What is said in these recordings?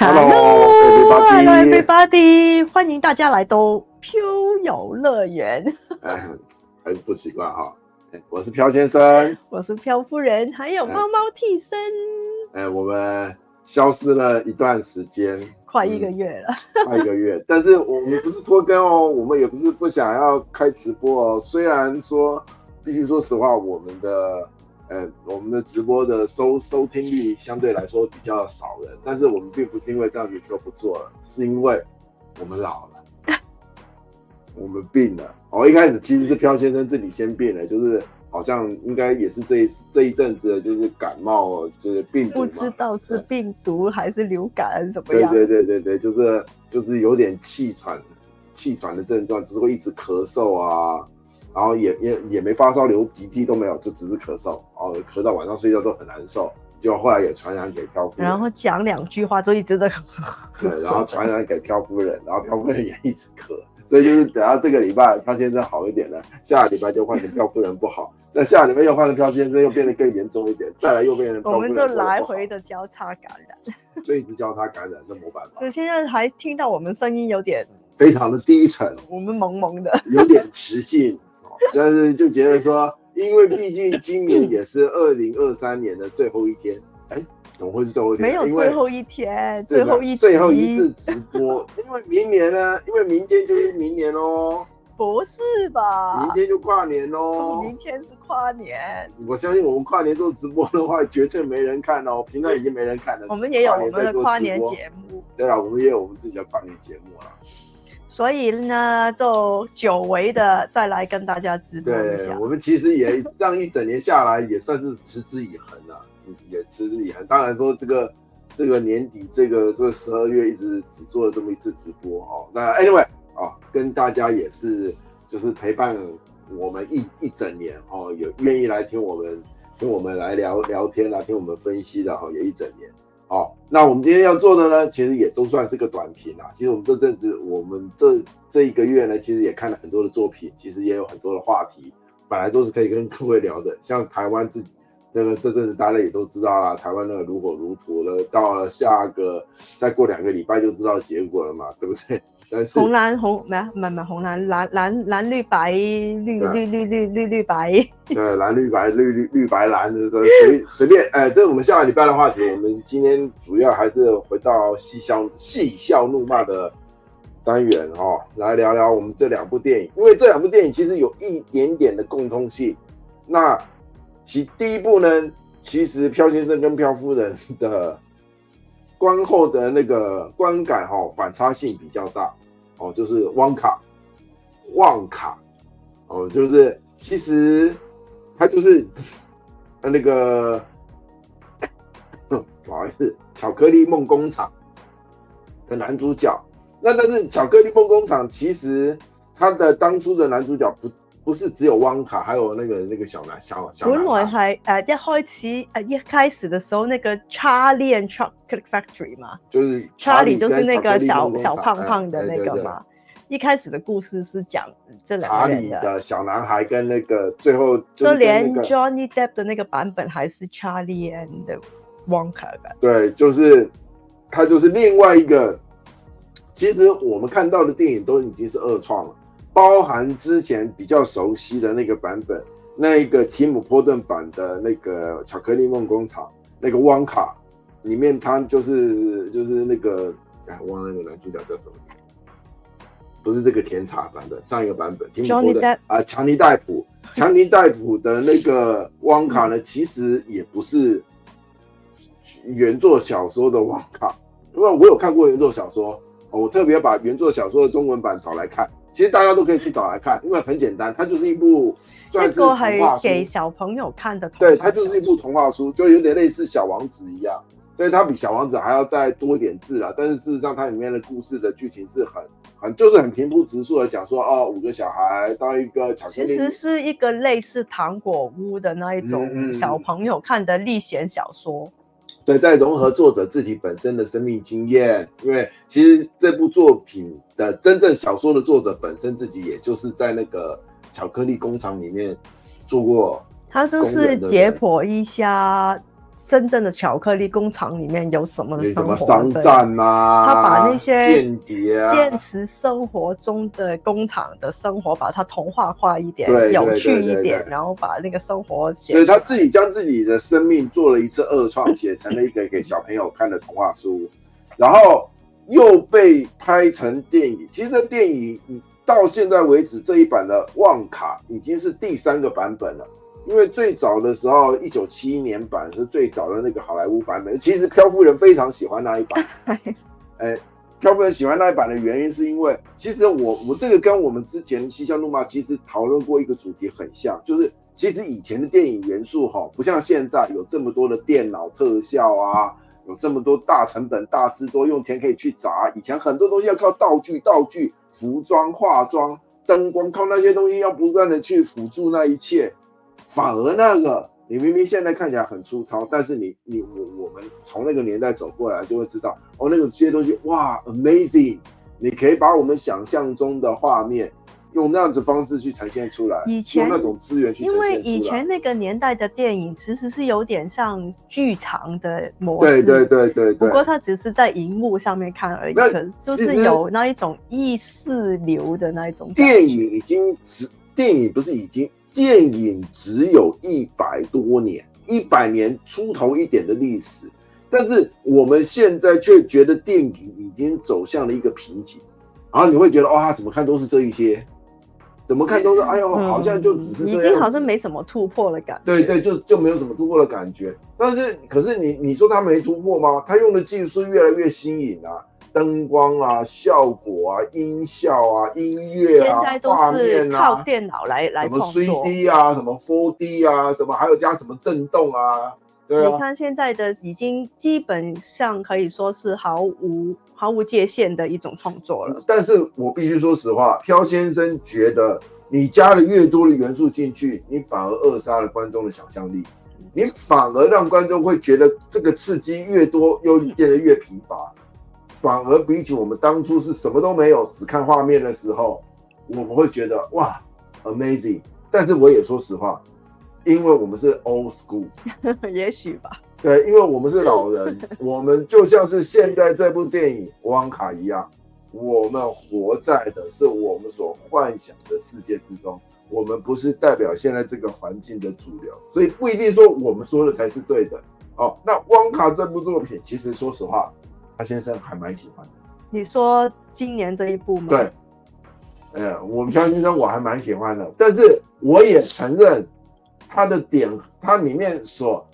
Hello，Hello everybody，欢迎大家来到飘游乐园。哎，还不习惯哈。我是飘先生，我是飘夫人，还有猫猫替身。哎，我们消失了一段时间，快一个月了，嗯、快一个月。但是我们不是拖更哦，我们也不是不想要开直播哦。虽然说，必须说实话，我们的。呃，我们的直播的收收听率相对来说比较少人，但是我们并不是因为这样子就不做了，是因为我们老了，我们病了。哦，一开始其实是飘先生自己先病了，就是好像应该也是这一这一阵子就是感冒，就是病毒，不知道是病毒还是流感怎么样？对对对对对，就是就是有点气喘，气喘的症状，就是会一直咳嗽啊。然后也也也没发烧，流鼻涕都没有，就只是咳嗽，哦，咳到晚上睡觉都很难受，就后来也传染给漂夫人，然后讲两句话就一直在咳，对，然后传染给漂夫人，然后漂夫人也一直咳，所以就是等到这个礼拜他先生好一点了，下个礼拜就换成漂夫人不好，在下个礼拜又换成漂先生又变得更严重一点，再来又变成我们就来回的交叉感染，所以一直交叉感染，那没办？法，所以现在还听到我们声音有点非常的低沉，我们萌萌的，有点磁性。但是就觉得说，因为毕竟今年也是二零二三年的最后一天，哎、欸，怎么会是最后一天？没有最后一天，最后一最后一次直播，因为明年呢，因为明天就是明年哦。不是吧？明天就跨年哦。明天是跨年。我相信我们跨年做直播的话，绝对没人看哦。平常已经没人看了。我们也有我们的跨年节目。对啊，我们也有我们自己的跨年节目啊。所以呢，就久违的再来跟大家直播一下。对，我们其实也这样一整年下来，也算是持之以恒了，也持之以恒。当然说这个这个年底，这个这个十二月一直只做了这么一次直播哦。那 anyway 哦，跟大家也是就是陪伴我们一一整年哦，有愿意来听我们听我们来聊聊天来听我们分析的哈，也一整年。哦，那我们今天要做的呢，其实也都算是个短评啊。其实我们这阵子，我们这这一个月呢，其实也看了很多的作品，其实也有很多的话题，本来都是可以跟各位聊的。像台湾自己这个这阵子大家也都知道啦，台湾那个如火如荼了，到了下个再过两个礼拜就知道结果了嘛，对不对？但是红蓝红没有没有红蓝蓝蓝蓝绿白绿绿绿绿绿绿白，对蓝绿白绿绿绿白蓝的随 随便哎、欸，这是我们下个礼拜的话题。我们今天主要还是回到嬉笑嬉笑怒骂的单元哦，来聊聊我们这两部电影，因为这两部电影其实有一点点的共通性。那其第一部呢，其实漂先生跟漂夫人的。观后的那个观感哈、哦，反差性比较大哦，就是汪卡，旺卡哦，就是其实他就是那个 不好意思，巧克力梦工厂的男主角。那但是巧克力梦工厂其实他的当初的男主角不。不是只有汪卡，还有那个那个小男小小。本来还呃一开始呃一开始的时候，那个 Charlie and Chocolate Factory 嘛，就是 Charlie 就是那个小小胖胖的那个嘛。一开始的故事是讲这两个人的。的小男孩跟那个最后就、那个，就连 Johnny Depp 的那个版本还是 Charlie and Wonka 的。对，就是他就是另外一个。其实我们看到的电影都已经是二创了。包含之前比较熟悉的那个版本，那一个提姆·波顿版的那个《巧克力梦工厂》，那个汪卡里面，他就是就是那个哎，忘了那个男主角叫什么名字？不是这个甜茶版本，上一个版本提姆·波顿啊，强尼戴普，强尼戴普的那个汪卡呢，其实也不是原作小说的汪卡，因为我有看过原作小说，我特别把原作小说的中文版找来看。其实大家都可以去找来看，因为很简单，它就是一部算是童话书，给小朋友看的。对，它就是一部童话书，就有点类似小王子一样。对，它比小王子还要再多一点字啦，但是事实上它里面的故事的剧情是很很就是很平铺直述的讲说，哦，五个小孩到一个巧克力，其实是一个类似糖果屋的那一种小朋友看的历险小说。嗯嗯对，在融合作者自己本身的生命经验，因为其实这部作品的真正小说的作者本身自己，也就是在那个巧克力工厂里面做过，他就是解剖一下深圳的巧克力工厂里面有什么生活？什么商战啊？他把那些间谍啊，现实生活中的工厂的生活，把它童话化一点，对有趣一点，然后把那个生活写。所以他自己将自己的生命做了一次二创，写成了一个给小朋友看的童话书，然后又被拍成电影。其实这电影到现在为止，这一版的旺卡已经是第三个版本了。因为最早的时候，一九七一年版是最早的那个好莱坞版本。其实漂夫人非常喜欢那一版。哎，漂夫人喜欢那一版的原因是因为，其实我我这个跟我们之前《嬉笑怒骂》其实讨论过一个主题很像，就是其实以前的电影元素哈，不像现在有这么多的电脑特效啊，有这么多大成本、大制作，用钱可以去砸。以前很多东西要靠道具、道具、服装、化妆、灯光，靠那些东西要不断的去辅助那一切。反而那个，你明明现在看起来很粗糙，但是你你我我们从那个年代走过来，就会知道哦，那个这些东西哇，amazing！你可以把我们想象中的画面用那样子方式去呈现出来，以前用那种资源去呈现出来。因为以前那个年代的电影其实是有点像剧场的模式，对对对对对。不过它只是在荧幕上面看而已，可是就是有那一种意识流的那一种。电影已经只，电影不是已经。电影只有一百多年，一百年出头一点的历史，但是我们现在却觉得电影已经走向了一个瓶颈，然后你会觉得哇，怎么看都是这一些，怎么看都是，哎呦，好像就只是这样，已经好像没什么突破的感觉。对对，就就没有什么突破的感觉。但是，可是你你说他没突破吗？他用的技术越来越新颖啊。灯光啊，效果啊，音效啊，音乐啊，现在都是靠电脑来来。什么 3D 啊，什么 4D 啊，什么还有加什么震动啊？对啊。你看现在的已经基本上可以说是毫无毫无界限的一种创作了。但是我必须说实话，飘先生觉得你加了越多的元素进去，你反而扼杀了观众的想象力，你反而让观众会觉得这个刺激越多又变得越贫乏。反而比起我们当初是什么都没有，只看画面的时候，我们会觉得哇，amazing。但是我也说实话，因为我们是 old school，也许吧。对，因为我们是老人，我们就像是现在这部电影《汪卡》一样，我们活在的是我们所幻想的世界之中，我们不是代表现在这个环境的主流，所以不一定说我们说的才是对的。哦，那《汪卡》这部作品，其实说实话。他先生还蛮喜欢的。你说今年这一部吗？对，呃，我们漂先生我还蛮喜欢的，但是我也承认他的点，他里面所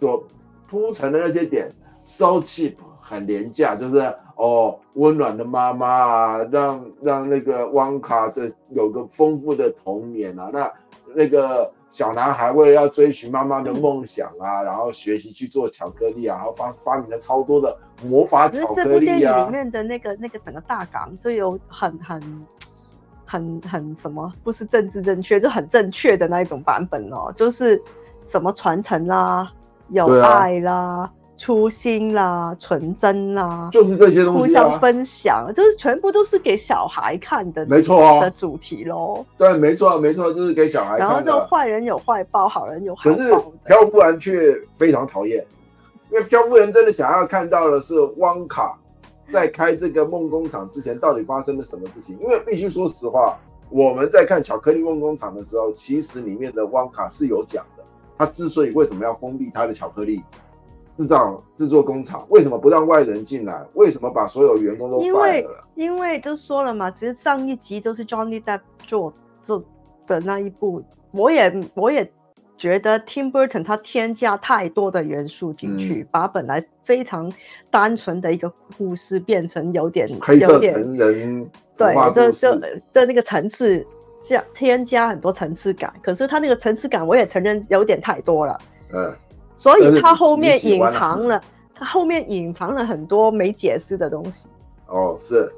所铺陈的那些点，so cheap，很廉价，就是哦，温暖的妈妈啊，让让那个汪卡这有个丰富的童年啊，那。那个小男孩为了要追寻妈妈的梦想啊，嗯、然后学习去做巧克力啊，然后发发明了超多的魔法巧克力啊。这部电影里面的那个那个整个大纲就有很很很很什么，不是政治正确，就很正确的那一种版本哦，就是什么传承啦，有爱啦。初心啦，纯真啦，就是这些东西，互相分享，就是全部都是给小孩看的，没错啊，的主题喽。对，没错，没错，就是给小孩看的。然后就坏人有坏报，好人有好报。可是漂夫人却非常讨厌，因为漂夫人真的想要看到的是汪卡在开这个梦工厂之前到底发生了什么事情。因为必须说实话，我们在看巧克力梦工厂的时候，其实里面的汪卡是有讲的，他之所以为什么要封闭他的巧克力。制造制作工厂为什么不让外人进来？为什么把所有员工都？因为因为就说了嘛，其实上一集就是 Johnny Depp 做做的那一部，我也我也觉得 Tim Burton 他添加太多的元素进去，嗯、把本来非常单纯的一个故事变成有点黑色成人对，就就的那个层次加添加很多层次感，可是他那个层次感我也承认有点太多了，嗯。所以他后面隐藏了，他后面隐藏了很多没解释的东西。哦，是。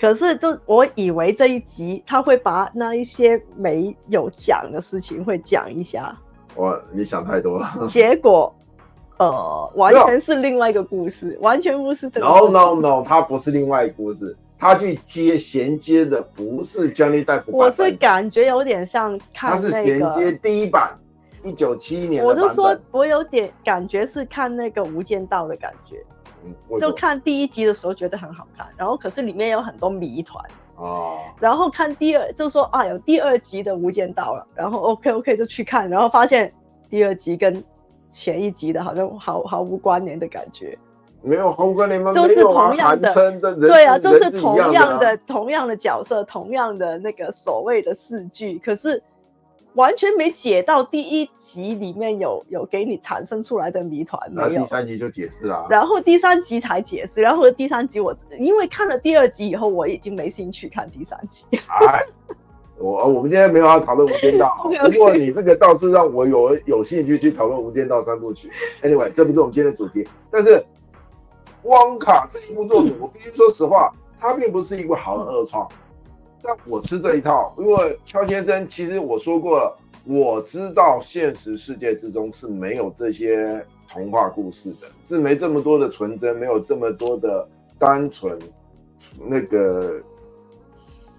可是，就我以为这一集他会把那一些没有讲的事情会讲一下。哇，你想太多了。结果，呃，完全是另外一个故事，完全不是这个。No No No，他不是另外一个故事，他去接衔接的不是 Johnny Depp。我是感觉有点像看那个。它是衔接第一版。一九七一年，我就说我有点感觉是看那个《无间道》的感觉，嗯，就看第一集的时候觉得很好看，然后可是里面有很多谜团。哦，然后看第二就说啊有第二集的《无间道》了，然后 OK OK 就去看，然后发现第二集跟前一集的好像毫毫无关联的感觉。没有红关联吗？就是同样的，对啊，就是同样的、啊、同样的角色，同样的那个所谓的四句，可是完全没解到第一集里面有有给你产生出来的谜团，没有。第三集就解释了，然后第三集才解释，然后第三集我因为看了第二集以后，我已经没兴趣看第三集。哎，我我们今天没有要讨论《无间道》，不过你这个倒是让我有有兴趣去讨论《无间道》三部曲。Anyway，这不是我们今天的主题，但是。汪卡这一部作品，我必须说实话，它并不是一部好的二创，但我吃这一套，因为漂先生其实我说过了，我知道现实世界之中是没有这些童话故事的，是没这么多的纯真，没有这么多的单纯，那个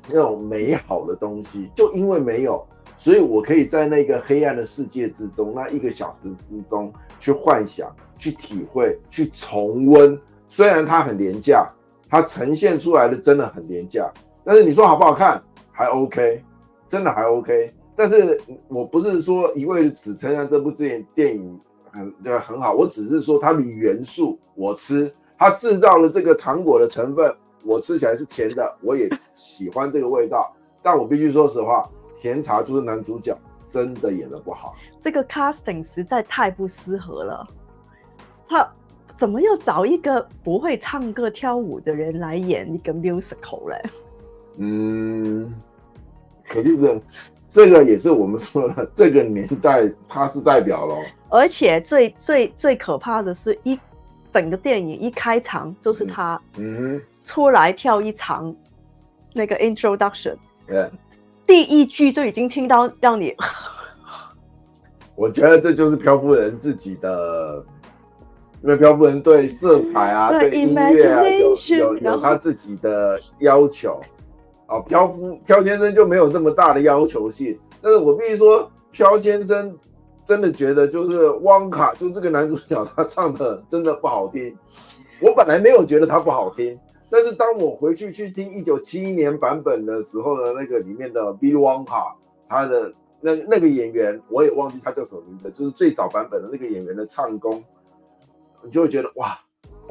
那种美好的东西，就因为没有，所以我可以在那个黑暗的世界之中，那一个小时之中去幻想、去体会、去重温。虽然它很廉价，它呈现出来的真的很廉价，但是你说好不好看？还 OK，真的还 OK。但是我不是说一味只承认这部电影电影很对，很好，我只是说它的元素我吃，它制造了这个糖果的成分，我吃起来是甜的，我也喜欢这个味道。但我必须说实话，甜茶就是男主角真的演的不好，这个 casting 实在太不适合了，他。怎么又找一个不会唱歌跳舞的人来演一个 musical 嘞？嗯，肯定是这个也是我们说的这个年代，他是代表了。而且最最最可怕的是一整个电影一开场就是他，嗯，出来跳一场那个 introduction，对，第一句就已经听到让你，我觉得这就是漂夫人自己的。因为漂夫人对色彩啊，对音乐啊，有有有他自己的要求。啊，飘夫飘先生就没有这么大的要求性。但是我必须说，飘先生真的觉得就是汪卡，就这个男主角他唱的真的不好听。我本来没有觉得他不好听，但是当我回去去听一九七一年版本的时候呢，那个里面的 Bill 汪卡，他的那那个演员我也忘记他叫什么名字，就是最早版本的那个演员的唱功。你就会觉得哇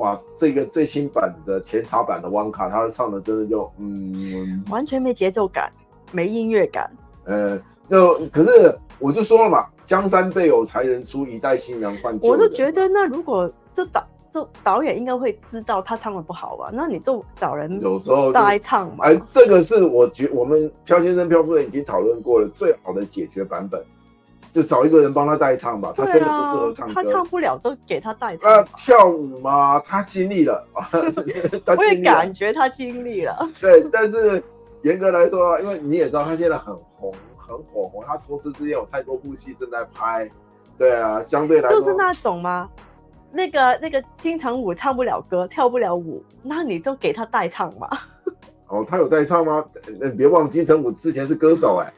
哇，这个最新版的甜茶版的汪卡，他唱的真的就嗯，完全没节奏感，没音乐感。呃，就可是我就说了嘛，江山辈有才人出，一代新人换旧。我就觉得那如果这导这导演应该会知道他唱的不好吧？那你就找人有时候代唱嘛。哎，这个是我觉我们飘先生飘夫人已经讨论过了最好的解决版本。就找一个人帮他代唱吧，啊，他真的不适合唱歌。他唱不了就给他代唱。啊，跳舞嘛，他尽力 了。我也感觉他尽力了。对，但是严格来说，因为你也知道他现在很红，很火红，他同时之间有太多部戏正在拍。对啊，相对来说就是那种吗？那个那个金城武唱不了歌，跳不了舞，那你就给他代唱嘛。哦，他有代唱吗？你别忘了金城武之前是歌手哎，欸。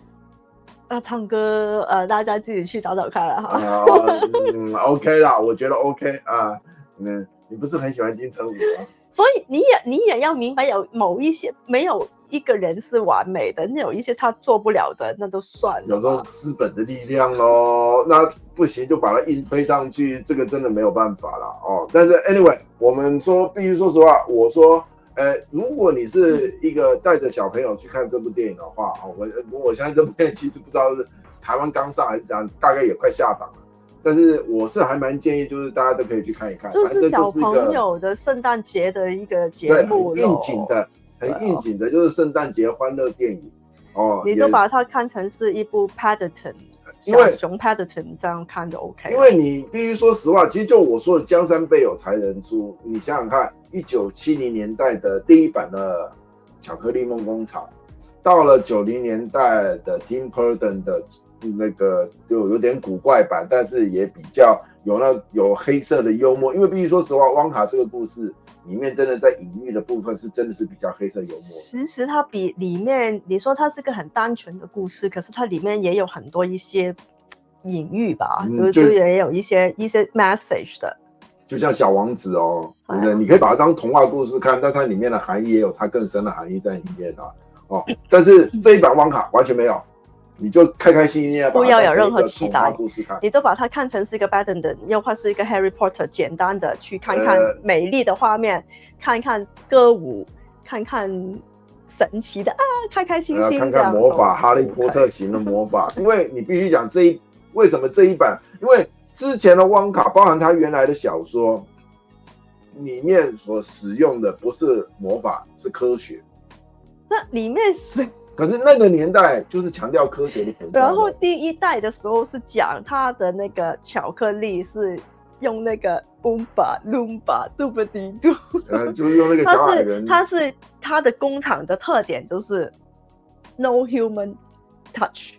那唱歌，呃，大家自己去找找看了哈。嗯，OK 啦，我觉得 OK 啊。嗯，你不是很喜欢金城武吗？所以你也你也要明白，有某一些没有一个人是完美的，那有一些他做不了的，那就算了。有时候资本的力量喽，那不行就把它硬推上去，这个真的没有办法了哦。但是 anyway，我们说必须说实话，我说。呃，如果你是一个带着小朋友去看这部电影的话，哦，我我相信这部电影其实不知道是台湾刚上还是怎样，大概也快下档了。但是我是还蛮建议，就是大家都可以去看一看，就是小朋友的圣诞节的一个节目，应景的，很应景的，就是圣诞节欢乐电影哦。你就把它看成是一部 Paddington。因为熊 Paddington 这样看就 OK，因为你必须说实话，其实就我说的“江山辈有才人出”，你想想看，一九七零年代的第一版的《巧克力梦工厂》，到了九零年代的 Tim Burton 的那个就有点古怪版，但是也比较有那有黑色的幽默。因为必须说实话，汪卡这个故事。里面真的在隐喻的部分是真的是比较黑色幽默。其实它比里面你说它是个很单纯的故事，可是它里面也有很多一些隐喻吧，嗯、就就也有一些一些 message 的，就像小王子哦，对不对？你可以把它当童话故事看，但它里面的含义也有它更深的含义在里面的哦。但是这一版汪卡完全没有。你就开开心心，不要有任何期待，你就把它看成是一个 Paddington，又或是一个 Harry Potter，简单的去看看美丽的画面，呃、看看歌舞，看看神奇的啊，开开心心，看看魔法，哈利波特型的魔法。因为你必须讲这一为什么这一版，因为之前的汪卡，包含他原来的小说里面所使用的不是魔法，是科学。那里面是。可是那个年代就是强调科学的。然后第一代的时候是讲它的那个巧克力是用那个 Oompa Loomba Doobity-Doo，呃，就是用那个小矮人。它是它的工厂的特点就是 No Human Touch，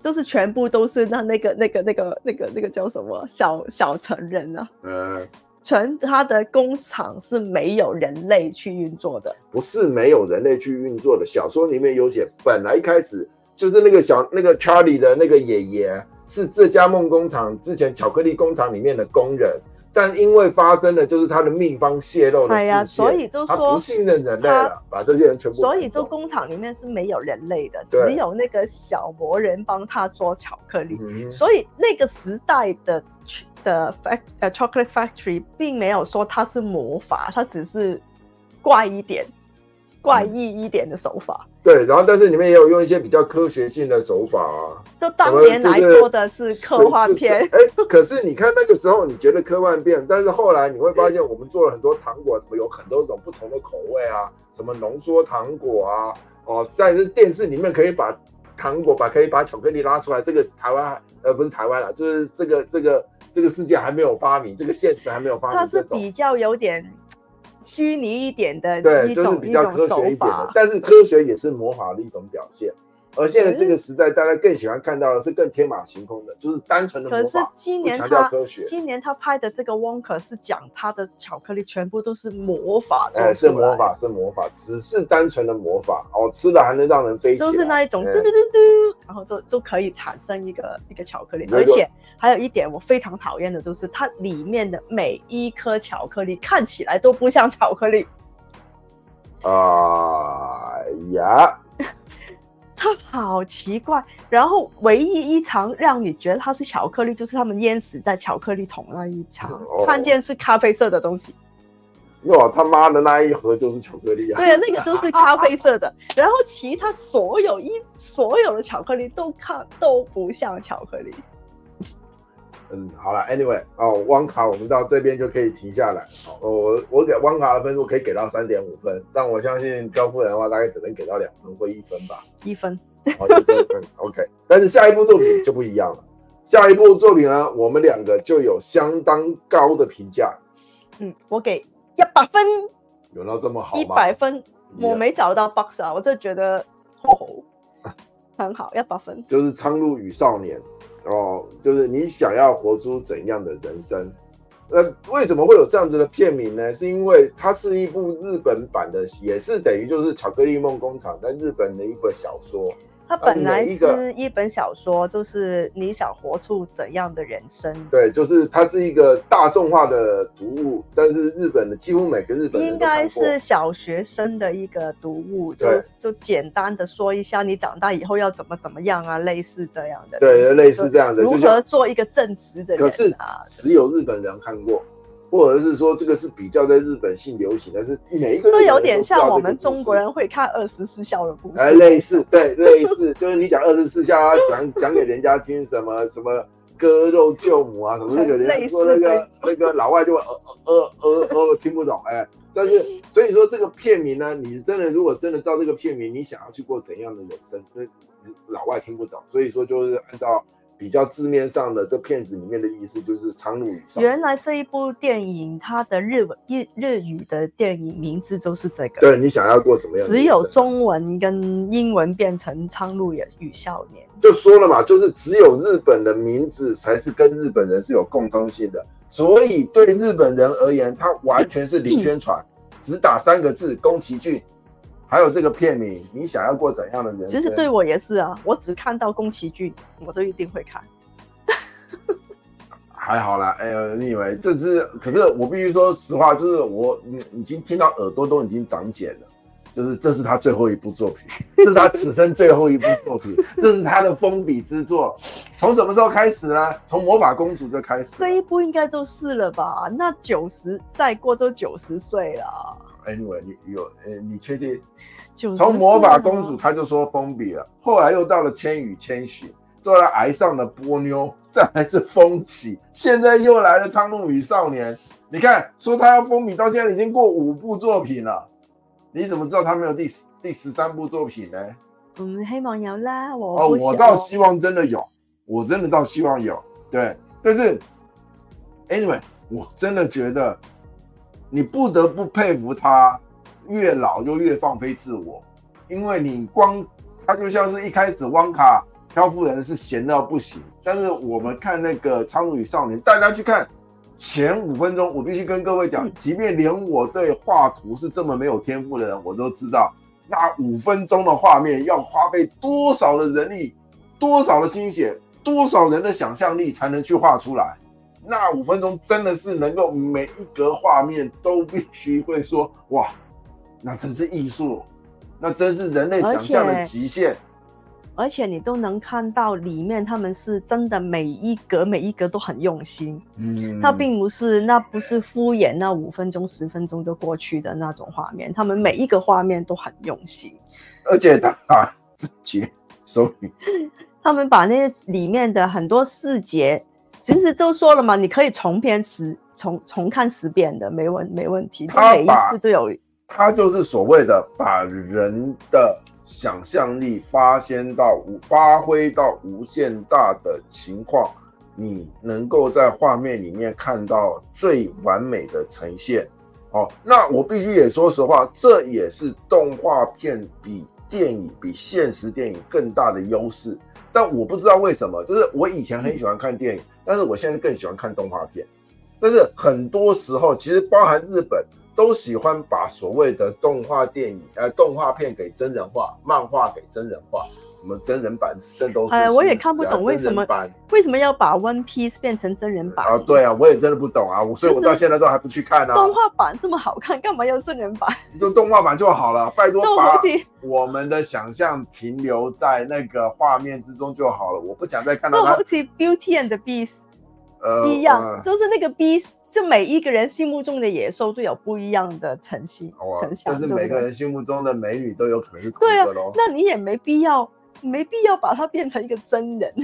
就是全部都是那那个那个那个那个那个叫什么小小成人啊。嗯。全它的工厂是没有人类去运作的，不是没有人类去运作的。小说里面有写，本来一开始就是那个小那个 Charlie 的那个爷爷是这家梦工厂之前巧克力工厂里面的工人，但因为发生了就是他的秘方泄露的事情，所以就说他不信任人类了，把这些人全部。所以这工厂里面是没有人类的，只有那个小魔人帮他做巧克力，嗯、所以那个时代的。的 fact 呃 chocolate factory 并没有说它是魔法，它只是怪一点、怪异一点的手法。嗯、对，然后但是里面也有用一些比较科学性的手法啊。就当年来说的是科幻片。哎、欸，可是你看那个时候你觉得科幻片，但是后来你会发现我们做了很多糖果，怎么有很多种不同的口味啊？什么浓缩糖果啊？哦，但是电视里面可以把糖果把可以把巧克力拉出来，这个台湾呃不是台湾啦，就是这个这个。这个世界还没有发明，这个现实还没有发明。它是比较有点虚拟一点的一种，对，就是比较科学一点的。但是科学也是魔法的一种表现。而现在这个时代，大家更喜欢看到的是更天马行空的，就是单纯的。可是今年他今年他拍的这个《Wonka》是讲他的巧克力全部都是魔法，哎，是魔法，是魔法，只是单纯的魔法哦，吃了还能让人飞起来，就是那一种嘟嘟嘟嘟，然后就就可以产生一个一个巧克力。而且还有一点我非常讨厌的就是它里面的每一颗巧克力看起来都不像巧克力。啊呀！它好奇怪，然后唯一一场让你觉得它是巧克力，就是他们淹死在巧克力桶那一场，哦、看见是咖啡色的东西。哟，他妈的那一盒就是巧克力啊！对啊，那个就是咖啡色的，然后其他所有一所有的巧克力都看都不像巧克力。嗯，好了，Anyway，哦，汪卡我们到这边就可以停下来。哦，我我给汪卡的分数可以给到三点五分，但我相信高夫人的话大概只能给到两分或一分吧。一分。好，就这分，OK。但是下一部作品就不一样了，下一部作品呢，我们两个就有相当高的评价。嗯，我给一百分。有到这么好吗？一百分，我没找到 box 啊，我就觉得哦，很好，一百分。就是《苍鹭与少年》。哦，就是你想要活出怎样的人生？那为什么会有这样子的片名呢？是因为它是一部日本版的，也是等于就是《巧克力梦工厂》在日本的一本小说。它本来是一本小说，就是你想活出怎样的人生？对，就是它是一个大众化的读物，但是日本的几乎每个日本人应该是小学生的一个读物，就就简单的说一下你长大以后要怎么怎么样啊，类似这样的。对，类似这样的，如何做一个正直的人啊？可是只有日本人看过。或者是说这个是比较在日本性流行，但是每一个人都有点像我们中国人会看二十四孝的故事，哎，类似，对，类似，就是你讲二十四孝啊，讲 讲给人家听什么什么割肉救母啊，什么那个 人说那个那个老外就会呃呃呃呃呃听不懂，哎，但是所以说这个片名呢，你真的如果真的照这个片名，你想要去过怎样的人生，那老外听不懂，所以说就是按照。比较字面上的这片子里面的意思就是苍鹭与少年。原来这一部电影它的日文日日语的电影名字就是这个。对，你想要过怎么样？只有中文跟英文变成苍鹭与少年。就说了嘛，就是只有日本的名字才是跟日本人是有共通性的，所以对日本人而言，它完全是零宣传，只打三个字宫崎骏。还有这个片名，你想要过怎样的人生？其实对我也是啊，我只看到宫崎骏，我就一定会看。还好啦，哎呀，你以为这是？可是我必须说实话，就是我已经听到耳朵都已经长茧了。就是这是他最后一部作品，这是他此生最后一部作品，这是他的封笔之作。从什么时候开始呢？从魔法公主就开始。这一部应该就是了吧？那九十再过就九十岁了。Anyway，你有呃，你确定？从魔法公主他就说封笔了，后来又到了千与千寻，后来爱上了波妞，再来是风起，现在又来了苍鹭与少年。你看，说他要封笔，到现在已经过五部作品了。你怎么知道他没有第第十三部作品呢？嗯，希望有啦。我哦，我倒希望真的有，我真的倒希望有。对，但是，anyway，我真的觉得你不得不佩服他，越老就越放飞自我，因为你光他就像是一开始汪卡漂夫人是闲到不行，但是我们看那个苍鹭与少年，大家去看。前五分钟，我必须跟各位讲，即便连我对画图是这么没有天赋的人，我都知道，那五分钟的画面要花费多少的人力、多少的心血、多少人的想象力才能去画出来。那五分钟真的是能够每一格画面都必须会说哇，那真是艺术，那真是人类想象的极限。而且你都能看到里面，他们是真的每一格每一格都很用心。嗯，他并不是那不是敷衍那五分钟十分钟就过去的那种画面，他们每一个画面都很用心。而且他啊，自己，sorry，他们把那些里面的很多细节，其实就说了嘛，你可以重编十重重看十遍的，没问没问题。他每一次都有，他就是所谓的把人的。想象力发现到无发挥到无限大的情况，你能够在画面里面看到最完美的呈现。哦，那我必须也说实话，这也是动画片比电影比现实电影更大的优势。但我不知道为什么，就是我以前很喜欢看电影，但是我现在更喜欢看动画片。但是很多时候，其实包含日本。都喜欢把所谓的动画电影、呃动画片给真人化，漫画给真人化，什么真人版，这都是、啊。哎，我也看不懂为什么为什么要把 One Piece 变成真人版啊？对啊，我也真的不懂啊，所以我到现在都还不去看啊。动画版这么好看，干嘛要真人版？你就动画版就好了，拜托把 我们的想象停留在那个画面之中就好了。我不想再看到它。好似 Beauty and the Beast，呃，一样，呃、就是那个 Beast。就每一个人心目中的野兽都有不一样的呈现，呈现。就是每个人心目中的美女都有可能是同一个喽。那你也没必要，没必要把它变成一个真人。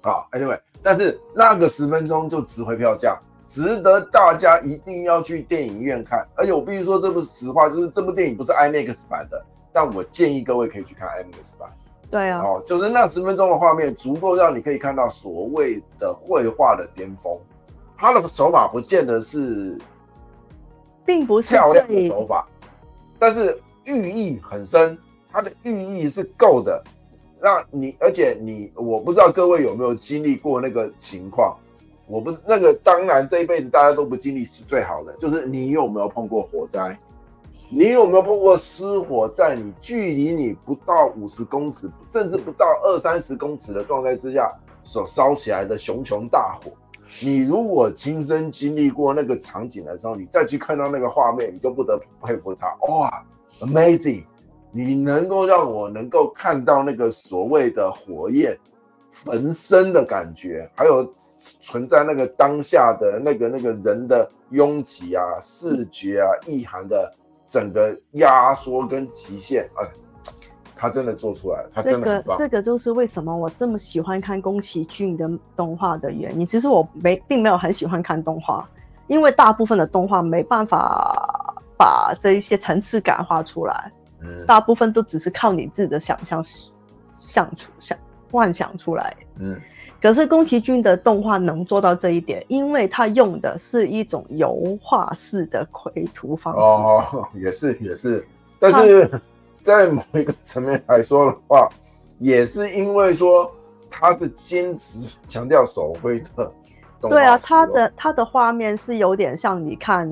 好，Anyway，但是那个十分钟就值回票价，值得大家一定要去电影院看。而且我必须说这部实话，就是这部电影不是 IMAX 版的，但我建议各位可以去看 IMAX 版。对啊，哦，就是那十分钟的画面足够让你可以看到所谓的绘画的巅峰。他的手法不见得是，并不是漂亮的手法，但是寓意很深。它的寓意是够的，那你，而且你，我不知道各位有没有经历过那个情况。我不是那个，当然这一辈子大家都不经历是最好的。就是你有没有碰过火灾？你有没有碰过失火，在你距离你不到五十公尺，甚至不到二三十公尺的状态之下所烧起来的熊熊大火？你如果亲身经历过那个场景的时候，你再去看到那个画面，你就不得不佩服他。哇，amazing！你能够让我能够看到那个所谓的火焰焚身的感觉，还有存在那个当下的那个那个人的拥挤啊、视觉啊、意涵的整个压缩跟极限，哎。他真的做出来了，他真的这个这个就是为什么我这么喜欢看宫崎骏的动画的原因。其实我没并没有很喜欢看动画，因为大部分的动画没办法把这一些层次感画出来，嗯，大部分都只是靠你自己的想象想出想幻想出来，嗯。可是宫崎骏的动画能做到这一点，因为他用的是一种油画式的绘图方式。哦，也是也是，但是。在某一个层面来说的话，也是因为说他是坚持强调手绘的。对啊，他的他的画面是有点像你看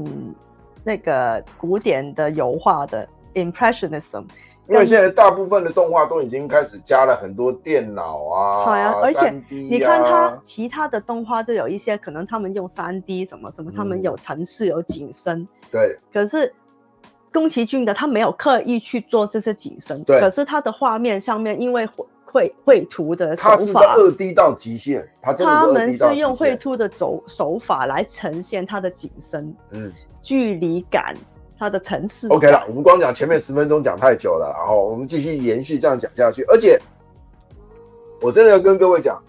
那个古典的油画的 impressionism。因为现在大部分的动画都已经开始加了很多电脑啊，好呀，而且你看它啊其他的动画就有一些可能他们用三 D 什么什么，他们有城市有景深，对。可是宫崎骏的他没有刻意去做这些景深，对。可是他的画面上面因为绘绘图的手法，他是二 D 到极限，他。他们是用绘图的手手法来呈现他的景深，嗯，距离感。它的层次 OK 了，我们光讲前面十分钟讲太久了，然后我们继续延续这样讲下去。而且，我真的要跟各位讲，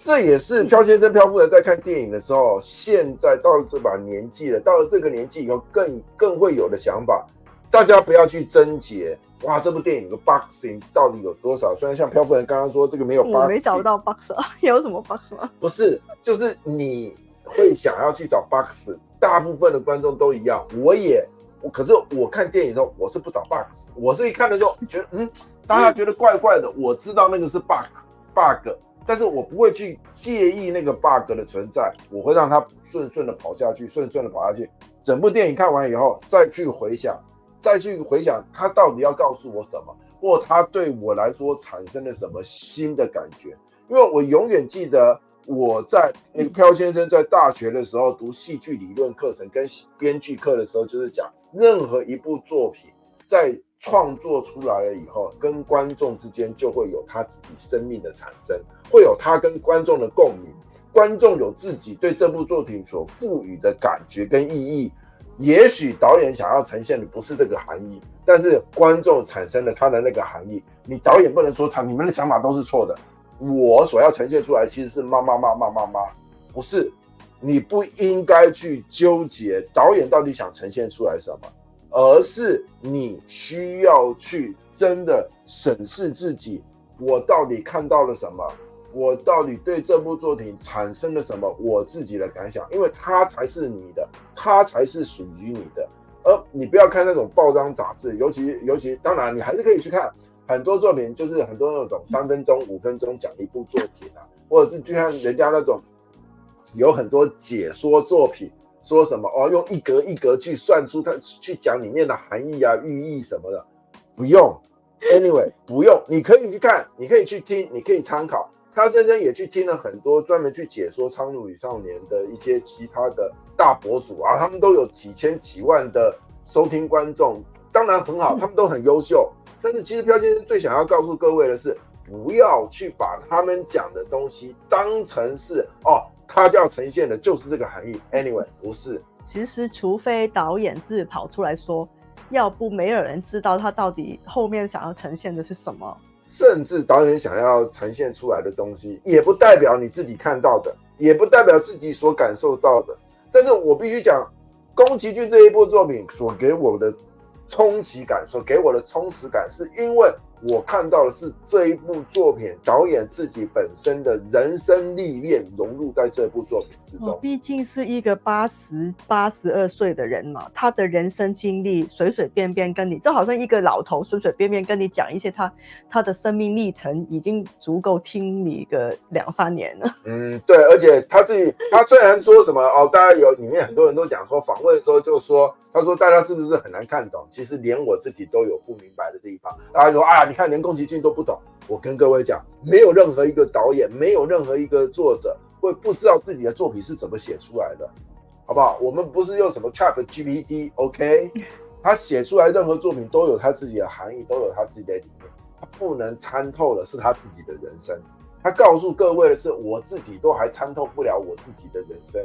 这也是漂先生、漂夫人在看电影的时候，现在到了这把年纪了，到了这个年纪以后更更会有的想法。大家不要去争结，哇，这部电影的 boxing 到底有多少？虽然像漂夫人刚刚说这个没有 boxing，我没找到 box，有什么 box 吗？不是，就是你会想要去找 box，大部分的观众都一样，我也。我可是我看电影的时候，我是不找 bug，我是一看的时候觉得，嗯，大家觉得怪怪的。我知道那个是 bug，bug，但是我不会去介意那个 bug 的存在，我会让它顺顺的跑下去，顺顺的跑下去。整部电影看完以后，再去回想，再去回想它到底要告诉我什么，或它对我来说产生了什么新的感觉。因为我永远记得。我在那个飘先生在大学的时候读戏剧理论课程跟编剧课的时候，就是讲任何一部作品在创作出来了以后，跟观众之间就会有他自己生命的产生，会有他跟观众的共鸣。观众有自己对这部作品所赋予的感觉跟意义。也许导演想要呈现的不是这个含义，但是观众产生了他的那个含义。你导演不能说他你们的想法都是错的。我所要呈现出来其实是妈妈妈妈妈妈，不是，你不应该去纠结导演到底想呈现出来什么，而是你需要去真的审视自己，我到底看到了什么，我到底对这部作品产生了什么我自己的感想，因为它才是你的，它才是属于你的，而你不要看那种报章杂志，尤其尤其当然你还是可以去看。很多作品就是很多那种三分钟、五分钟讲一部作品啊，或者是就像人家那种有很多解说作品，说什么哦，用一格一格去算出它去讲里面的含义啊、寓意什么的，不用。Anyway，不用，你可以去看，你可以去听，你可以参考。他真正也去听了很多专门去解说《苍鹭与少年》的一些其他的大博主啊，他们都有几千几万的收听观众，当然很好，他们都很优秀。但是其实飘先生最想要告诉各位的是，不要去把他们讲的东西当成是哦，他就要呈现的就是这个含义。Anyway，不是。其实除非导演自己跑出来说，要不没有人知道他到底后面想要呈现的是什么。甚至导演想要呈现出来的东西，也不代表你自己看到的，也不代表自己所感受到的。但是我必须讲，宫崎骏这一部作品所给我的。冲击感所给我的充实感，是因为我看到的是这一部作品导演自己本身的人生历练融入在这部作品之中。毕竟是一个八十八十二岁的人嘛，他的人生经历随随便便跟你，就好像一个老头随随便便跟你讲一些他他的生命历程，已经足够听你个两三年了。嗯，对，而且他自己，他虽然说什么哦，大家有里面很多人都讲说访问的时候就说。他说：“大家是不是很难看懂？其实连我自己都有不明白的地方。”大家说：“啊，你看连宫崎骏都不懂。”我跟各位讲，没有任何一个导演，没有任何一个作者会不知道自己的作品是怎么写出来的，好不好？我们不是用什么 ChatGPT，OK？他写出来任何作品都有他自己的含义，都有他自己的理念。他不能参透的是他自己的人生。他告诉各位的是，我自己都还参透不了我自己的人生。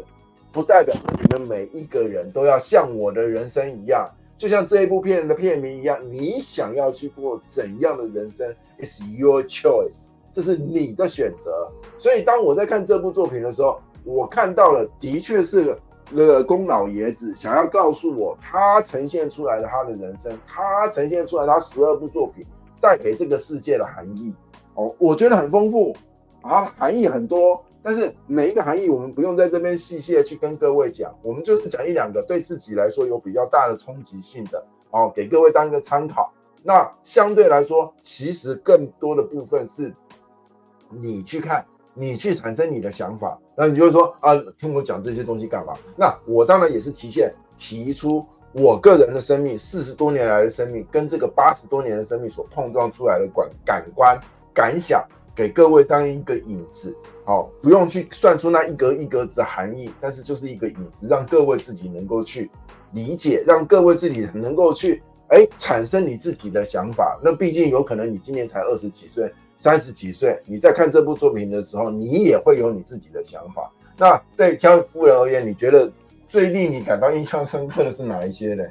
不代表你们每一个人都要像我的人生一样，就像这一部片的片名一样，你想要去过怎样的人生？It's your choice，这是你的选择。所以当我在看这部作品的时候，我看到了，的确是那个宫老爷子想要告诉我，他呈现出来的他的人生，他呈现出来他十二部作品带给这个世界的含义，哦，我觉得很丰富啊，含义很多。但是每一个含义，我们不用在这边细细的去跟各位讲，我们就是讲一两个对自己来说有比较大的冲击性的哦，给各位当一个参考。那相对来说，其实更多的部分是你去看，你去产生你的想法。那你就会说啊，听我讲这些东西干嘛？那我当然也是提现提出我个人的生命，四十多年来的生命，跟这个八十多年的生命所碰撞出来的感感官感想，给各位当一个引子。好，不用去算出那一格一格子的含义，但是就是一个影子，让各位自己能够去理解，让各位自己能够去哎产生你自己的想法。那毕竟有可能你今年才二十几岁、三十几岁，你在看这部作品的时候，你也会有你自己的想法。那对挑夫人而言，你觉得最令你感到印象深刻的是哪一些呢？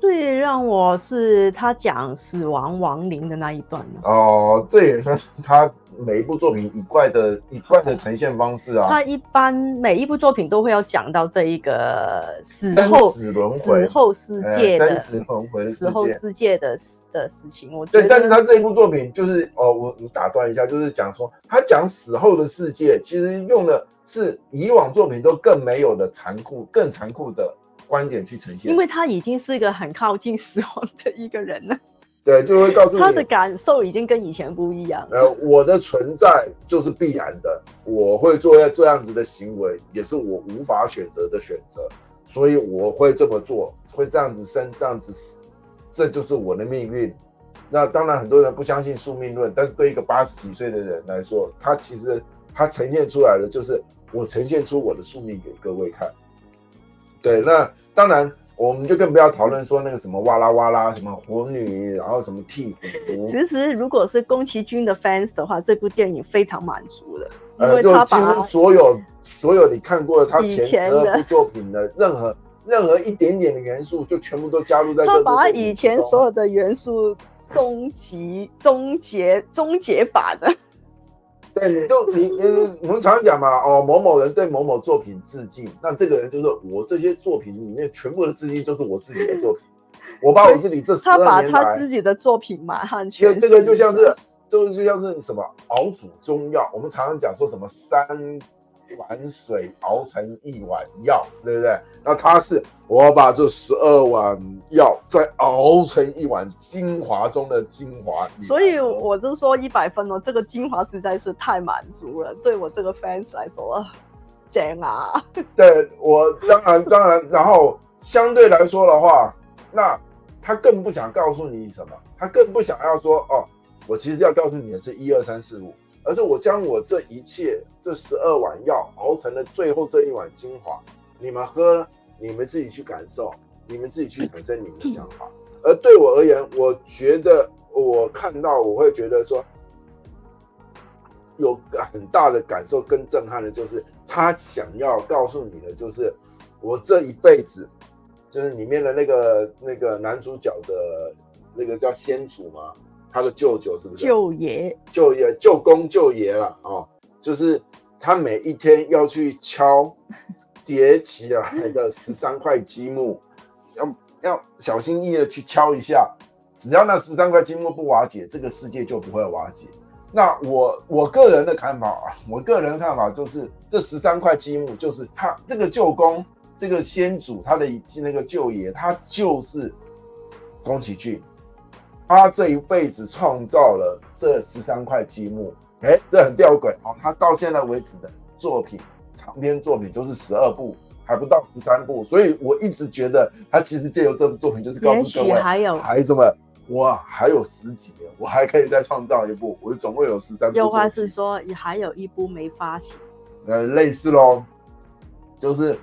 最让我是他讲死亡亡灵的那一段哦，这也算是他每一部作品一贯的一贯的呈现方式啊。他一般每一部作品都会要讲到这一个死后死轮回、死后世界的、欸、死轮回、死后世界的的事情。我对，但是他这一部作品就是哦，我我打断一下，就是讲说他讲死后的世界，其实用的是以往作品都更没有的残酷、更残酷的。观点去呈现，因为他已经是一个很靠近死亡的一个人了。对，就会告诉你他的感受已经跟以前不一样。呃，我的存在就是必然的，我会做这样子的行为，也是我无法选择的选择，所以我会这么做，会这样子生，这样子死，这就是我的命运。那当然，很多人不相信宿命论，但是对一个八十几岁的人来说，他其实他呈现出来的就是我呈现出我的宿命给各位看。对，那当然，我们就更不要讨论说那个什么哇啦哇啦，什么火女，然后什么替补。其实，如果是宫崎骏的 fans 的话，这部电影非常满足的，因为他把所有所有你看过的他前十二部作品的任何任何一点点的元素，就全部都加入在这部。他把以前所有的元素终极终结终结版的。对，你就你你我们常常讲嘛，哦，某某人对某某作品致敬，那这个人就是我这些作品里面全部的致敬就是我自己的作品，我把我自己这十二年来，他把他自己的作品马上去。这个就像是，就就像是什么熬煮中药，我们常常讲说什么三。碗水熬成一碗药，对不对？那他是我把这十二碗药再熬成一碗精华中的精华，所以我就说一百分哦，这个精华实在是太满足了，对我这个 fans 来说，真啊！对我当然当然，然后相对来说的话，那他更不想告诉你什么，他更不想要说哦，我其实要告诉你的是一二三四五。而是我将我这一切这十二碗药熬成了最后这一碗精华，你们喝，你们自己去感受，你们自己去产生你们的想法。而对我而言，我觉得我看到我会觉得说，有很大的感受跟震撼的，就是他想要告诉你的，就是我这一辈子，就是里面的那个那个男主角的那个叫先祖嘛。他的舅舅是不是舅爷？舅爷、舅公、舅爷了哦，就是他每一天要去敲叠起来的十三块积木，要要小心翼翼的去敲一下，只要那十三块积木不瓦解，这个世界就不会瓦解。那我我个人的看法啊，我个人的看法就是，这十三块积木就是他这个舅公、这个先祖，他的那个舅爷，他就是宫崎骏。他这一辈子创造了这十三块积木，哎，这很吊诡哦。他到现在为止的作品，长篇作品就是十二部，还不到十三部。所以我一直觉得，他其实借由这部作品，就是告诉各位孩子们，我还有十几年，我还可以再创造一部。我总共有十三部。有话是说，也还有一部没发行。呃，类似喽，就是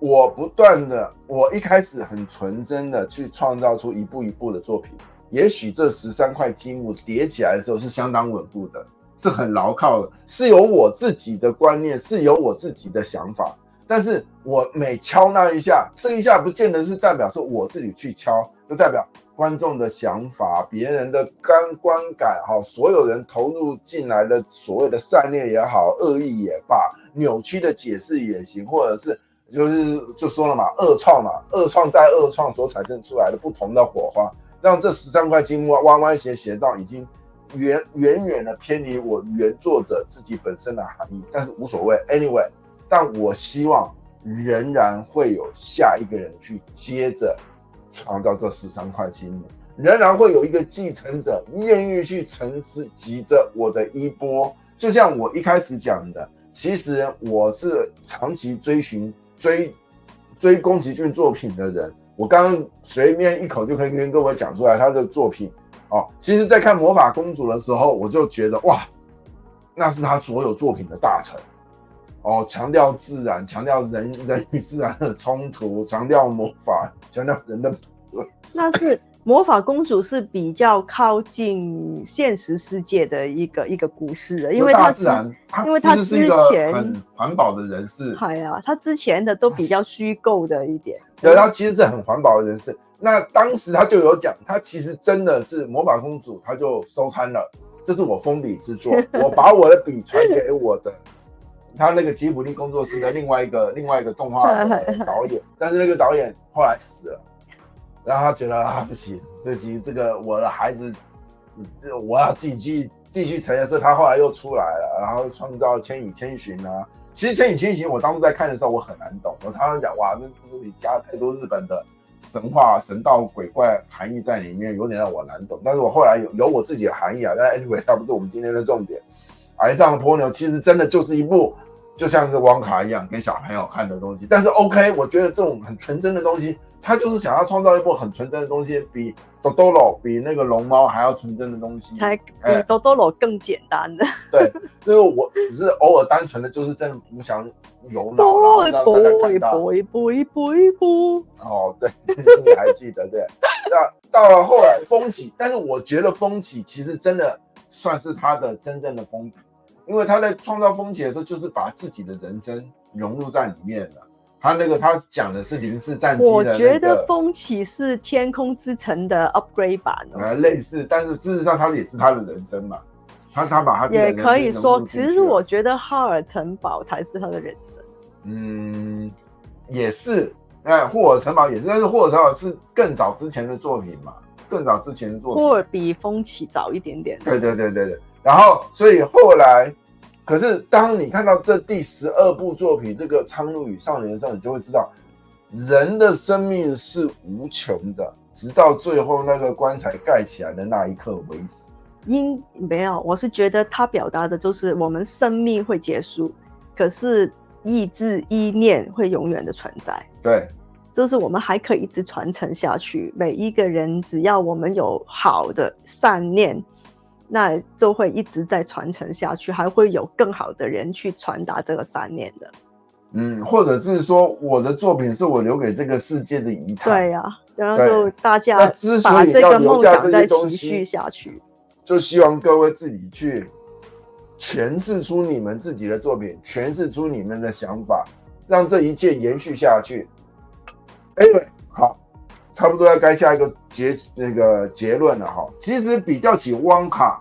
我不断的，我一开始很纯真的去创造出一部一部的作品。也许这十三块积木叠起来的时候是相当稳固的，是很牢靠的，是有我自己的观念，是有我自己的想法。但是我每敲那一下，这一下不见得是代表是我自己去敲，就代表观众的想法、别人的观观感，哈，所有人投入进来的所谓的善念也好、恶意也罢、扭曲的解释也行，或者是就是就说了嘛，恶创嘛，恶创再恶创所产生出来的不同的火花。让这十三块积木弯弯斜斜到已经远远远的偏离我原作者自己本身的含义，但是无所谓，anyway，但我希望仍然会有下一个人去接着创造这十三块积木，仍然会有一个继承者愿意去承袭着我的衣钵。就像我一开始讲的，其实我是长期追寻追。追宫崎骏作品的人，我刚刚随便一口就可以跟各位讲出来他的作品哦。其实，在看《魔法公主》的时候，我就觉得哇，那是他所有作品的大成哦，强调自然，强调人人与自然的冲突，强调魔法，强调人的。那是。魔法公主是比较靠近现实世界的一个一个故事的，因为它自然，因为它之前很环保的人士，哎呀，他之前的都比较虚构的一点。对，他其实是很环保的人士。那当时他就有讲，他其实真的是魔法公主，他就收摊了。这是我封笔之作，我把我的笔传给我的他那个吉卜力工作室的另外一个另外一个动画导演，但是那个导演后来死了。然后他觉得啊不行，对，其实这个我的孩子，我要自己继继续承认。所以他后来又出来了，然后创造《千与千寻》啊。其实《千与千寻》我当初在看的时候我很难懂，我常常讲哇，那里加了太多日本的神话、神道、鬼怪含义在里面，有点让我难懂。但是我后来有有我自己的含义啊。但 anyway，它不是我们今天的重点。崖上的波妞其实真的就是一部就像是网卡一样给小朋友看的东西。但是 OK，我觉得这种很纯真的东西。他就是想要创造一部很纯真的东西，比多多罗比那个龙猫还要纯真的东西，还比多多罗更简单的。对，就是我只是偶尔单纯的就是真的不想有脑，然后让大家看到。哦，对，你还记得对？那到了后来风起，但是我觉得风起其实真的算是他的真正的封笔，因为他在创造风起的时候，就是把自己的人生融入在里面了。他那个他讲的是零式战机的，我觉得风起是天空之城的 upgrade 版，呃，类似，但是事实上他也是他的人生嘛，他他把他也可以说，其实我觉得哈尔城堡才是他的人生，嗯，也是，哎，霍尔城堡也是，但是霍尔城堡是更早之前的作品嘛，更早之前的作品，霍尔比风起早一点点，对对对对对，然后所以后来。可是，当你看到这第十二部作品《这个苍鹭与少年》的时候，你就会知道，人的生命是无穷的，直到最后那个棺材盖起来的那一刻为止。因没有，我是觉得他表达的就是我们生命会结束，可是意志意念会永远的存在。对，就是我们还可以一直传承下去。每一个人，只要我们有好的善念。那就会一直在传承下去，还会有更好的人去传达这个三年的，嗯，或者是说我的作品是我留给这个世界的遗产，对呀、啊，然后就大家把这个梦想再继续下去，就希望各位自己去诠释出你们自己的作品，诠释出你们的想法，让这一切延续下去。哎，好。差不多要该下一个结那个结论了哈。其实比较起汪卡，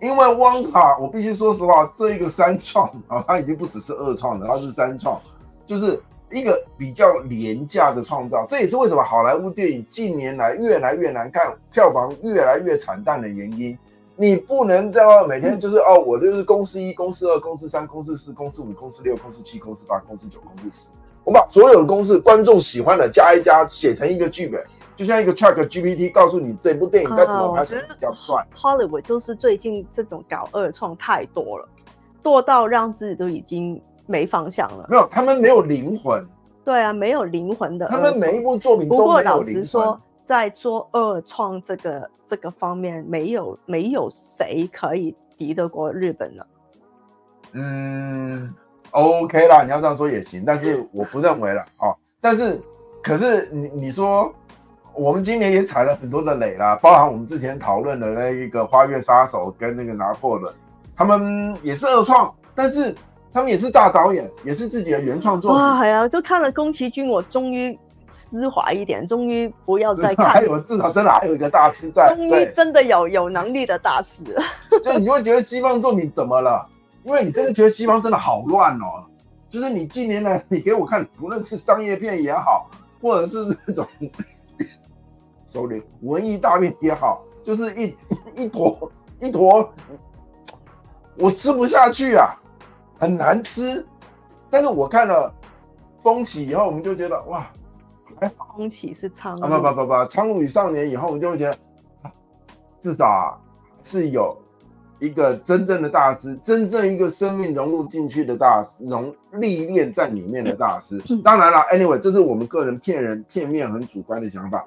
因为汪卡，我必须说实话，这一个三创啊，它已经不只是二创了，它是三创，就是一个比较廉价的创造。这也是为什么好莱坞电影近年来越来越难看，票房越来越惨淡的原因。你不能在每天就是哦，我就是公司一、公司二、公司三、公司四、公司五、公司六、公司七、公司八、公司九、公司十。我把所有的公式，观众喜欢的加一加，写成一个剧本，就像一个 Chat GPT，告诉你这部电影该怎么拍才比较帅。Hollywood 就是最近这种搞二创太多了，多到让自己都已经没方向了。没有，他们没有灵魂。对啊，没有灵魂的。他们每一部作品都没有灵魂。不过老实说，在做二创这个这个方面，没有没有谁可以敌得过日本了。嗯。OK 啦，你要这样说也行，但是我不认为了哦。但是，可是你你说，我们今年也踩了很多的雷啦，包含我们之前讨论的那一个《花月杀手》跟那个拿破仑，他们也是二创，但是他们也是大导演，也是自己的原创作品。哇，哎呀，就看了宫崎骏，我终于丝滑一点，终于不要再看。还有至少真的还有一个大师在，终于真的有有能力的大师。就你就会觉得西方作品怎么了？因为你真的觉得西方真的好乱哦，就是你近年来 你给我看，无论是商业片也好，或者是那种，sorry，文艺大片也好，就是一 一坨一坨，我吃不下去啊，很难吃。但是我看了风起以后，我们就觉得哇，哎，风起是苍，啊不不不不，苍鹭与少年以后，我们就会觉得至少啊是有。一个真正的大师，真正一个生命融入进去的大师，融历练在里面的大师。当然了，anyway，这是我们个人骗人、片面、很主观的想法，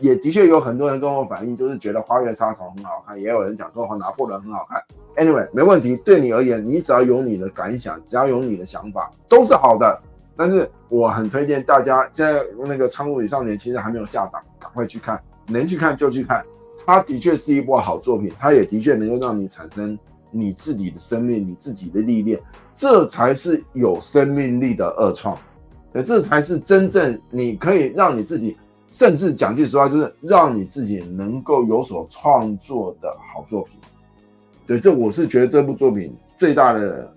也的确有很多人跟我反映，就是觉得《花月杀手》很好看，也有人讲说《拿破仑》很好看。anyway，没问题，对你而言，你只要有你的感想，只要有你的想法，都是好的。但是我很推荐大家，现在那个《苍鹭与少年》其实还没有下档，赶快去看，能去看就去看。它的确是一部好作品，它也的确能够让你产生你自己的生命、你自己的历练，这才是有生命力的二创，这才是真正你可以让你自己，甚至讲句实话，就是让你自己能够有所创作的好作品。对，这我是觉得这部作品最大的、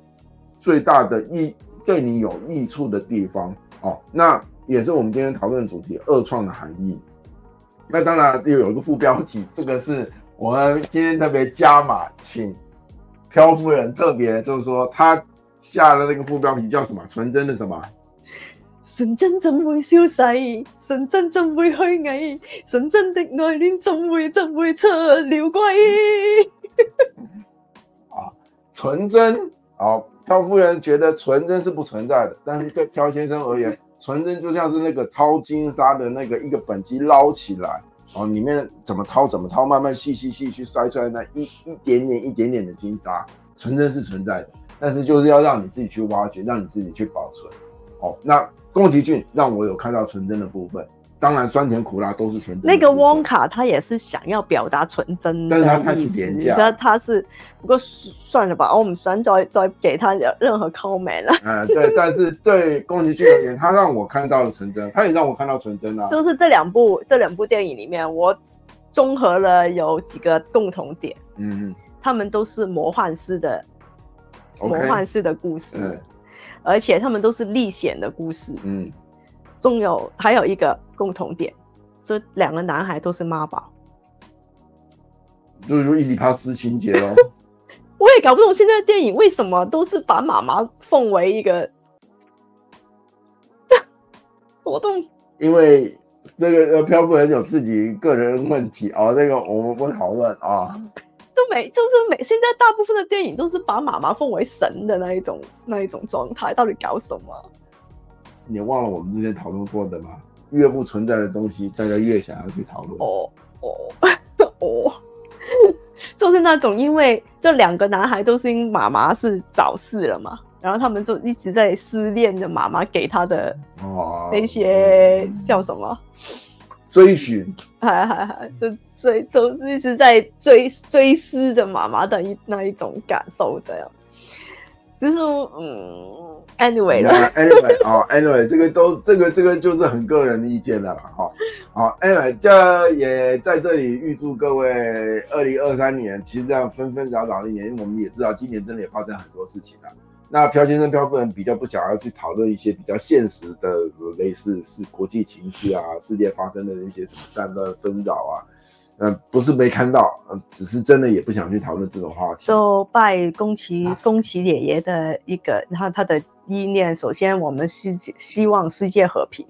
最大的益。对你有益处的地方哦，那也是我们今天讨论主题“二创”的含义。那当然又有一个副标题，这个是我们今天特别加码，请漂夫人特别就是说，他下的那个副标题叫什么？纯真的什么？纯真怎会消逝？纯真怎会虚伪？纯真的爱恋怎会怎会出了轨？啊，纯真好。漂夫人觉得纯真是不存在的，但是对漂先生而言，纯真就像是那个掏金沙的那个一个本机捞起来，哦，里面怎么掏怎么掏，慢慢细细细去筛出来那一一点点一点点的金沙，纯真是存在的，但是就是要让你自己去挖掘，让你自己去保存。哦，那宫崎骏让我有看到纯真的部分。当然，酸甜苦辣都是纯真。那个汪卡他也是想要表达纯真的，但是他太廉价。他他是不过算了吧，我们算再再给他任何 comment 了。嗯，对，但是对宫崎骏而言，他让我看到了纯真，他也让我看到纯真啊。就是这两部这两部电影里面，我综合了有几个共同点。嗯嗯，他们都是魔幻式的魔幻式的故事，嗯，而且他们都是历险的故事。嗯。仲有还有一个共同点，这两个男孩都是妈宝，就是说伊丽帕斯情节咯。我也搞不懂现在的电影为什么都是把妈妈奉为一个 活动，因为这个呃漂夫人有自己个人问题哦那个我们不讨论啊。都没，就是每，现在大部分的电影都是把妈妈奉为神的那一种那一种状态，到底搞什么？你忘了我们之前讨论过的吗？越不存在的东西，大家越想要去讨论。哦哦 哦，就是那种，因为这两个男孩都是因妈妈是早逝了嘛，然后他们就一直在思念着妈妈给他的哦那些叫什么追寻，还还还就追，就是一直在追追思着妈妈的一那一种感受，这样。就是嗯，anyway 啦，anyway 哦，anyway 这个都这个这个就是很个人的意见了哈。好，anyway 这也在这里预祝各位二零二三年，其实这样纷纷扰扰的一年，因为我们也知道今年真的也发生很多事情了。那朴先生、朴夫人比较不想要去讨论一些比较现实的，类似是国际情绪啊，世界发生的一些什么战乱纷扰啊。嗯，不是没看到，嗯，只是真的也不想去讨论这个话题。就拜宫崎宫崎爷爷的一个，然后他的意念，首先我们是希望世界和平，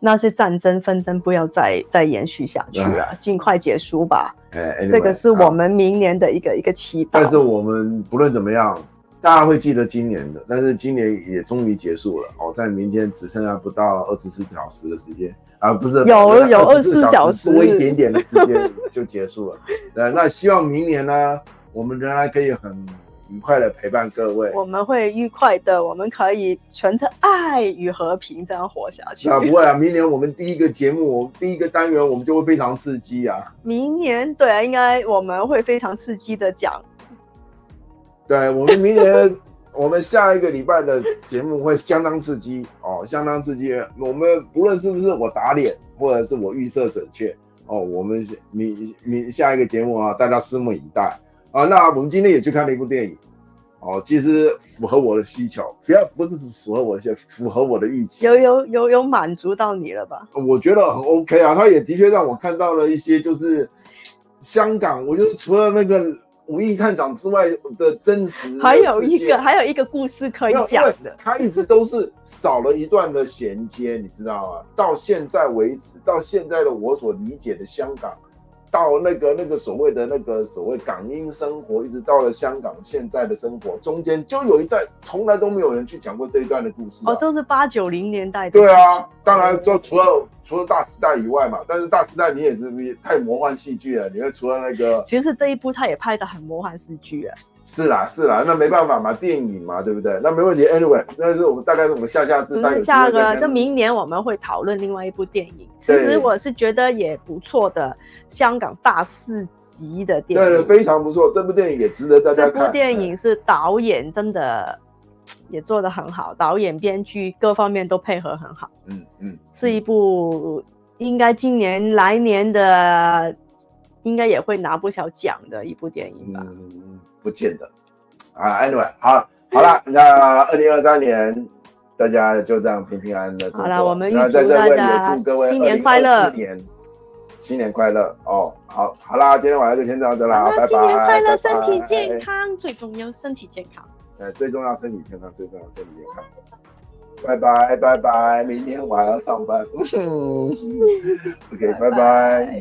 那些战争纷争不要再再延续下去了，啊，尽快结束吧。哎，anyway, 这个是我们明年的一个一个期待。但是我们不论怎么样。大家会记得今年的，但是今年也终于结束了哦，在明天只剩下不到二十四小时的时间啊，不是有有二十四小时多一点点的时间就结束了。呃，那希望明年呢，我们仍然可以很愉快的陪伴各位。我们会愉快的，我们可以存着爱与和平这样活下去。啊，不会啊，明年我们第一个节目，我们第一个单元，我们就会非常刺激啊。明年对啊，应该我们会非常刺激的讲。对，我们明年，我们下一个礼拜的节目会相当刺激哦，相当刺激。我们不论是不是我打脸，或者是我预测准确哦，我们明明下一个节目啊，大家拭目以待啊。那我们今天也去看了一部电影哦，其实符合我的需求，只要不是符合我的，符合我的预期，有有有有满足到你了吧？我觉得很 OK 啊，他也的确让我看到了一些，就是香港，我就除了那个。五亿探长之外的真实，还有一个还有一个故事可以讲的，他一直都是少了一段的衔接，你知道吗？到现在为止，到现在的我所理解的香港，到那个那个所谓的那个所谓港英生活，一直到了香港现在的生活，中间就有一段从来都没有人去讲过这一段的故事，啊。哦，都是八九零年代的。对啊，当然就除了除了大时代以外嘛，但是大时代你也是太魔幻戏剧了，你看除了那个，其实这一部他也拍的很魔幻戏剧啊。是啦，是啦，那没办法嘛，电影嘛，对不对？那没问题。Anyway，那是我们大概是我们下下次。下个，就明年我们会讨论另外一部电影。其实我是觉得也不错的，香港大四级的电影。对，非常不错，这部电影也值得大家看。这部电影是导演真的 也做得很好，导演、编剧各方面都配合很好。嗯嗯，是一部应该今年来年的应该也会拿不少奖的一部电影吧。嗯不见得啊，Anyway，好，好了，那二零二三年大家就这样平平安安的。好了，我们预祝大家新年快乐，年新年快乐哦。好，好啦，今天晚上就先这样子啦，拜拜。新年快乐，身体健康最重要，身体健康。哎，最重要身体健康，最重要身体健康。拜拜，拜拜，明天我还要上班。OK，拜拜。